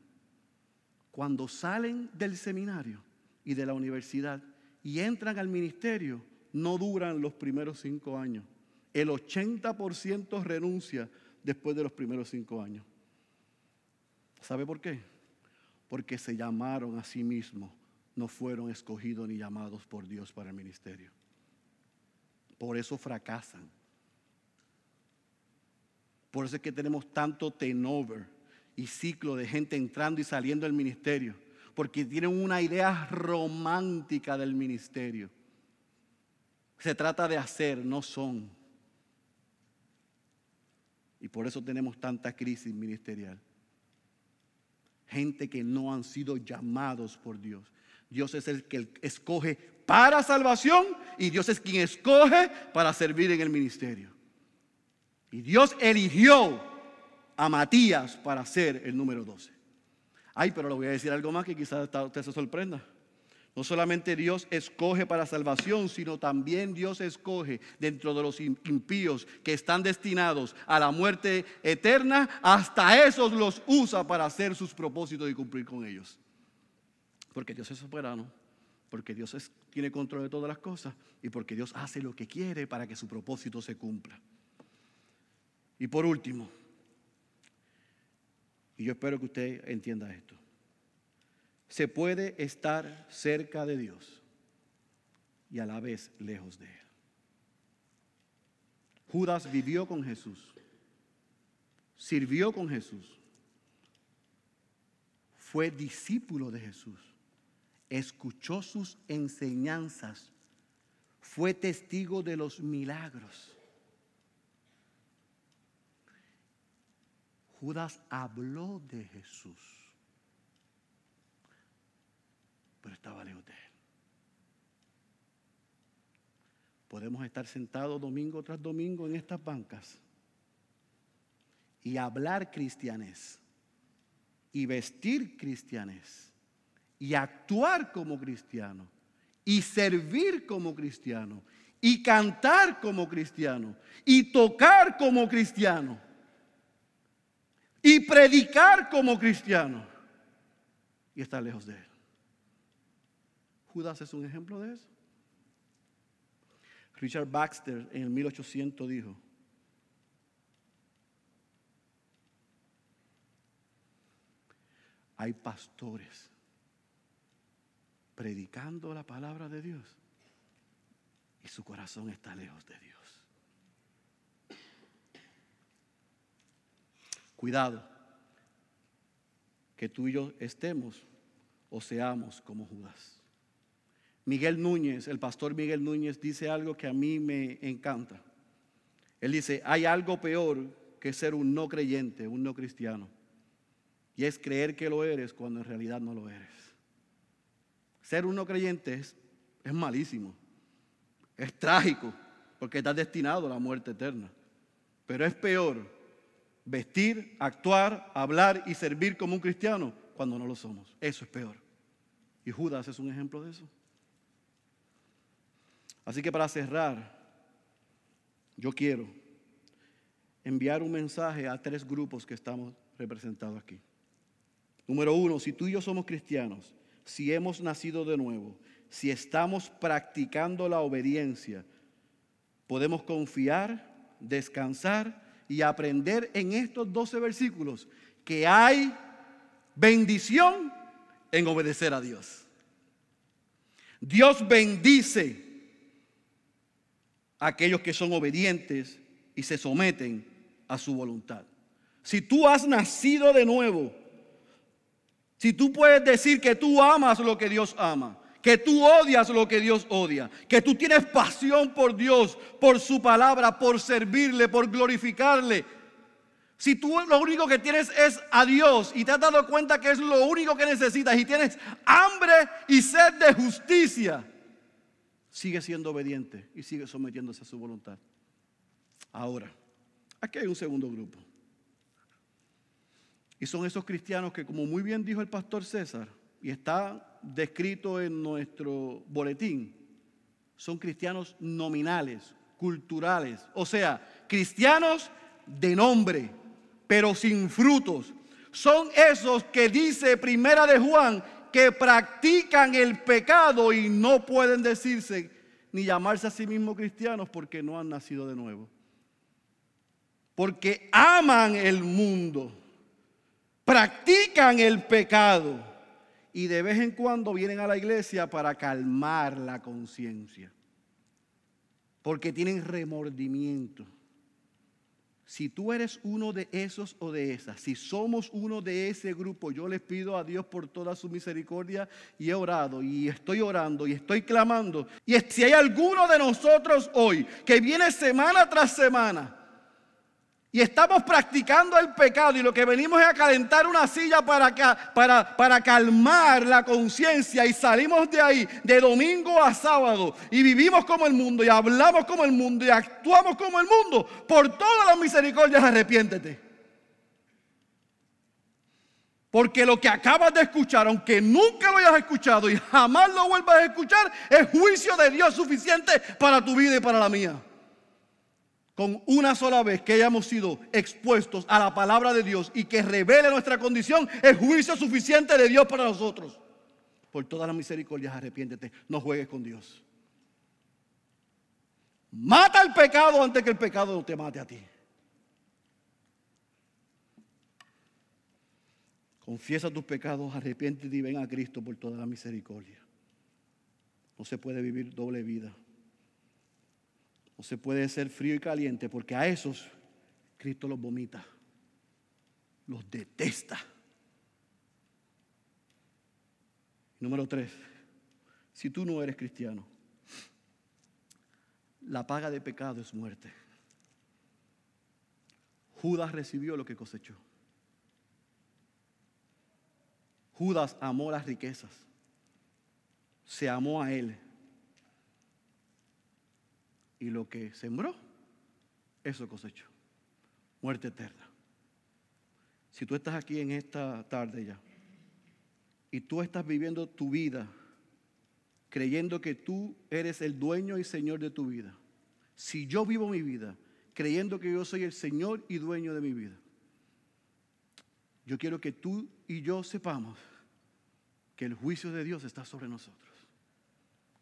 cuando salen del seminario y de la universidad y entran al ministerio, no duran los primeros cinco años. El 80% renuncia después de los primeros cinco años. ¿Sabe por qué? Porque se llamaron a sí mismos, no fueron escogidos ni llamados por Dios para el ministerio. Por eso fracasan. Por eso es que tenemos tanto turnover y ciclo de gente entrando y saliendo del ministerio. Porque tienen una idea romántica del ministerio. Se trata de hacer, no son. Y por eso tenemos tanta crisis ministerial. Gente que no han sido llamados por Dios. Dios es el que escoge para salvación y Dios es quien escoge para servir en el ministerio. Y Dios eligió a Matías para ser el número 12. Ay, pero le voy a decir algo más que quizás usted se sorprenda. No solamente Dios escoge para salvación, sino también Dios escoge dentro de los impíos que están destinados a la muerte eterna, hasta esos los usa para hacer sus propósitos y cumplir con ellos. Porque Dios es soberano, porque Dios tiene control de todas las cosas y porque Dios hace lo que quiere para que su propósito se cumpla. Y por último, y yo espero que usted entienda esto se puede estar cerca de Dios y a la vez lejos de Él. Judas vivió con Jesús, sirvió con Jesús, fue discípulo de Jesús, escuchó sus enseñanzas, fue testigo de los milagros. Judas habló de Jesús pero estaba lejos de él. Podemos estar sentados domingo tras domingo en estas bancas y hablar cristianes y vestir cristianes y actuar como cristiano y servir como cristiano y cantar como cristiano y tocar como cristiano y predicar como cristiano y estar lejos de él. Judas es un ejemplo de eso. Richard Baxter en el 1800 dijo, hay pastores predicando la palabra de Dios y su corazón está lejos de Dios. Cuidado, que tú y yo estemos o seamos como Judas. Miguel Núñez, el pastor Miguel Núñez, dice algo que a mí me encanta. Él dice, hay algo peor que ser un no creyente, un no cristiano. Y es creer que lo eres cuando en realidad no lo eres. Ser un no creyente es, es malísimo. Es trágico porque estás destinado a la muerte eterna. Pero es peor vestir, actuar, hablar y servir como un cristiano cuando no lo somos. Eso es peor. Y Judas es un ejemplo de eso. Así que para cerrar, yo quiero enviar un mensaje a tres grupos que estamos representados aquí. Número uno, si tú y yo somos cristianos, si hemos nacido de nuevo, si estamos practicando la obediencia, podemos confiar, descansar y aprender en estos 12 versículos que hay bendición en obedecer a Dios. Dios bendice aquellos que son obedientes y se someten a su voluntad. Si tú has nacido de nuevo, si tú puedes decir que tú amas lo que Dios ama, que tú odias lo que Dios odia, que tú tienes pasión por Dios, por su palabra, por servirle, por glorificarle. Si tú lo único que tienes es a Dios y te has dado cuenta que es lo único que necesitas y tienes hambre y sed de justicia, sigue siendo obediente y sigue sometiéndose a su voluntad. Ahora, aquí hay un segundo grupo. Y son esos cristianos que, como muy bien dijo el pastor César, y está descrito en nuestro boletín, son cristianos nominales, culturales, o sea, cristianos de nombre, pero sin frutos. son esos que dice Primera de Juan que practican el pecado y no pueden decirse ni llamarse a sí mismos cristianos porque no han nacido de nuevo. Porque aman el mundo, practican el pecado y de vez en cuando vienen a la iglesia para calmar la conciencia. Porque tienen remordimiento. Si tú eres uno de esos o de esas, si somos uno de ese grupo, yo les pido a Dios por toda su misericordia y he orado y estoy orando y estoy clamando. Y si hay alguno de nosotros hoy que viene semana tras semana, y estamos practicando el pecado y lo que venimos es a calentar una silla para, para, para calmar la conciencia y salimos de ahí de domingo a sábado y vivimos como el mundo y hablamos como el mundo y actuamos como el mundo. Por todas las misericordias arrepiéntete. Porque lo que acabas de escuchar, aunque nunca lo hayas escuchado y jamás lo vuelvas a escuchar, es juicio de Dios suficiente para tu vida y para la mía con una sola vez que hayamos sido expuestos a la palabra de Dios y que revele nuestra condición, es juicio suficiente de Dios para nosotros. Por todas las misericordias, arrepiéntete, no juegues con Dios. Mata el pecado antes que el pecado te mate a ti. Confiesa tus pecados, arrepiéntete y ven a Cristo por toda la misericordia. No se puede vivir doble vida. No se puede ser frío y caliente porque a esos Cristo los vomita, los detesta. Número tres, si tú no eres cristiano, la paga de pecado es muerte. Judas recibió lo que cosechó. Judas amó las riquezas, se amó a él y lo que sembró, eso cosechó. Muerte eterna. Si tú estás aquí en esta tarde ya y tú estás viviendo tu vida creyendo que tú eres el dueño y señor de tu vida, si yo vivo mi vida creyendo que yo soy el señor y dueño de mi vida, yo quiero que tú y yo sepamos que el juicio de Dios está sobre nosotros,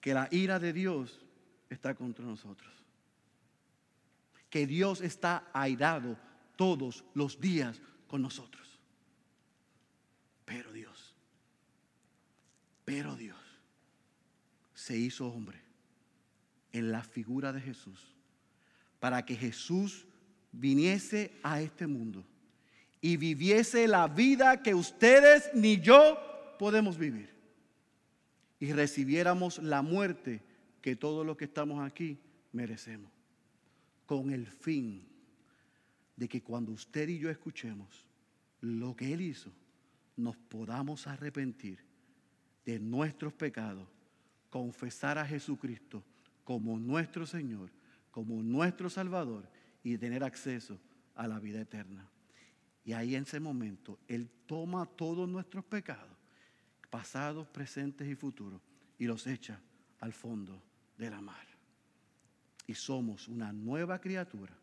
que la ira de Dios está contra nosotros. Que Dios está airado todos los días con nosotros. Pero Dios, pero Dios se hizo hombre en la figura de Jesús para que Jesús viniese a este mundo y viviese la vida que ustedes ni yo podemos vivir y recibiéramos la muerte que todos los que estamos aquí merecemos. Con el fin de que cuando usted y yo escuchemos lo que Él hizo, nos podamos arrepentir de nuestros pecados, confesar a Jesucristo como nuestro Señor, como nuestro Salvador y tener acceso a la vida eterna. Y ahí en ese momento Él toma todos nuestros pecados, pasados, presentes y futuros, y los echa al fondo de la mar. Y somos una nueva criatura.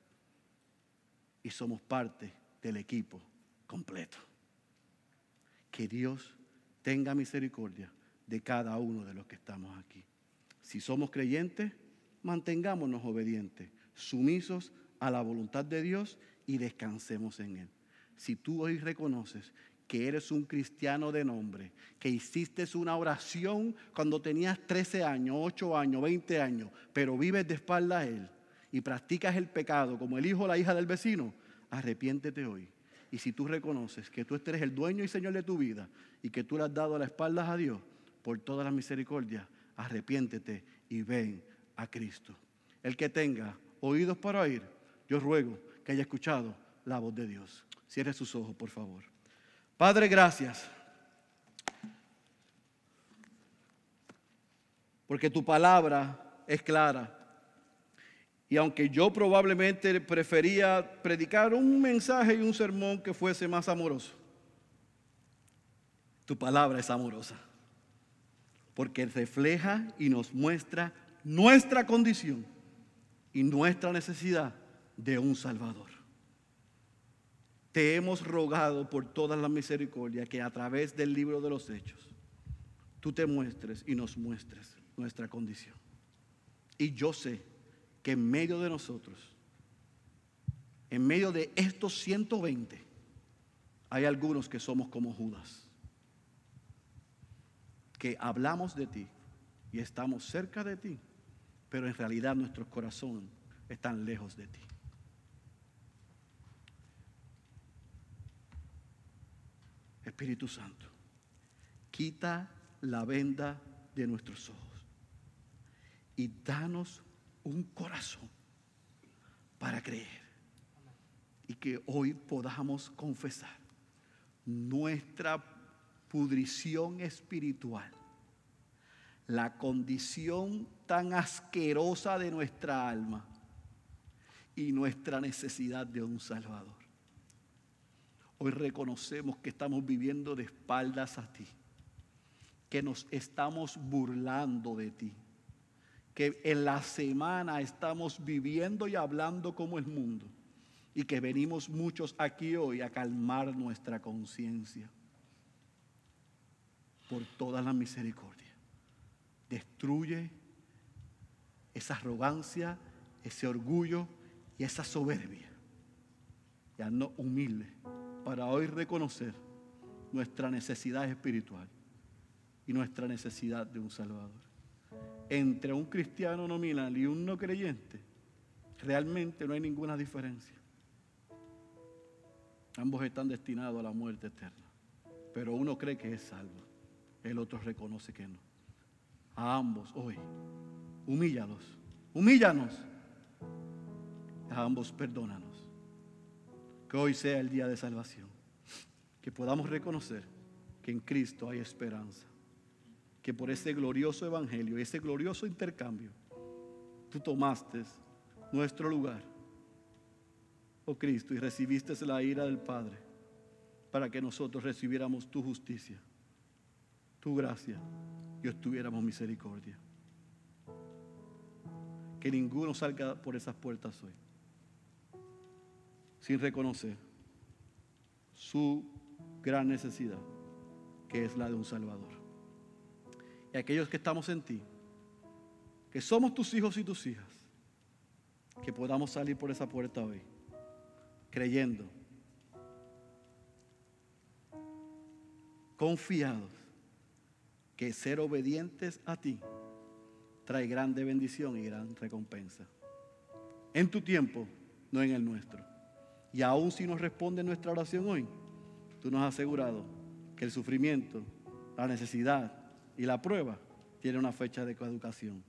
Y somos parte del equipo completo. Que Dios tenga misericordia de cada uno de los que estamos aquí. Si somos creyentes, mantengámonos obedientes, sumisos a la voluntad de Dios y descansemos en Él. Si tú hoy reconoces que eres un cristiano de nombre, que hiciste una oración cuando tenías 13 años, 8 años, 20 años, pero vives de espalda a Él y practicas el pecado como el hijo o la hija del vecino, arrepiéntete hoy. Y si tú reconoces que tú eres el dueño y señor de tu vida y que tú le has dado la espalda a Dios por toda la misericordia, arrepiéntete y ven a Cristo. El que tenga oídos para oír, yo ruego que haya escuchado la voz de Dios. Cierre sus ojos, por favor. Padre, gracias. Porque tu palabra es clara. Y aunque yo probablemente prefería predicar un mensaje y un sermón que fuese más amoroso, tu palabra es amorosa. Porque refleja y nos muestra nuestra condición y nuestra necesidad de un Salvador. Te hemos rogado por toda la misericordia que a través del libro de los hechos tú te muestres y nos muestres nuestra condición. Y yo sé que en medio de nosotros, en medio de estos 120, hay algunos que somos como Judas, que hablamos de ti y estamos cerca de ti, pero en realidad nuestros corazones están lejos de ti. Espíritu Santo, quita la venda de nuestros ojos y danos un corazón para creer y que hoy podamos confesar nuestra pudrición espiritual, la condición tan asquerosa de nuestra alma y nuestra necesidad de un Salvador. Hoy reconocemos que estamos viviendo de espaldas a ti, que nos estamos burlando de ti, que en la semana estamos viviendo y hablando como el mundo y que venimos muchos aquí hoy a calmar nuestra conciencia por toda la misericordia. Destruye esa arrogancia, ese orgullo y esa soberbia. Ya no humilde para hoy reconocer nuestra necesidad espiritual y nuestra necesidad de un Salvador. Entre un cristiano nominal y un no creyente, realmente no hay ninguna diferencia. Ambos están destinados a la muerte eterna, pero uno cree que es salvo, el otro reconoce que no. A ambos hoy, humíllalos, humíllanos. A ambos perdónanos. Que hoy sea el día de salvación. Que podamos reconocer que en Cristo hay esperanza. Que por ese glorioso evangelio, ese glorioso intercambio, tú tomaste nuestro lugar, oh Cristo, y recibiste la ira del Padre para que nosotros recibiéramos tu justicia, tu gracia y obtuviéramos misericordia. Que ninguno salga por esas puertas hoy sin reconocer su gran necesidad, que es la de un Salvador. Y aquellos que estamos en ti, que somos tus hijos y tus hijas, que podamos salir por esa puerta hoy, creyendo, confiados, que ser obedientes a ti trae grande bendición y gran recompensa. En tu tiempo, no en el nuestro. Y aún si nos responde nuestra oración hoy, tú nos has asegurado que el sufrimiento, la necesidad y la prueba tienen una fecha de coeducación.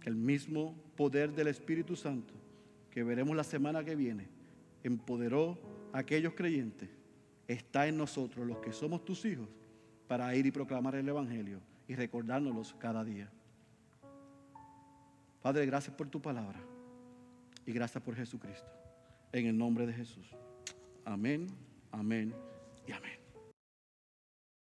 Que el mismo poder del Espíritu Santo que veremos la semana que viene empoderó a aquellos creyentes, está en nosotros, los que somos tus hijos, para ir y proclamar el Evangelio y recordárnoslos cada día. Padre, gracias por tu palabra y gracias por Jesucristo. En el nombre de Jesús. Amén, amén y amén.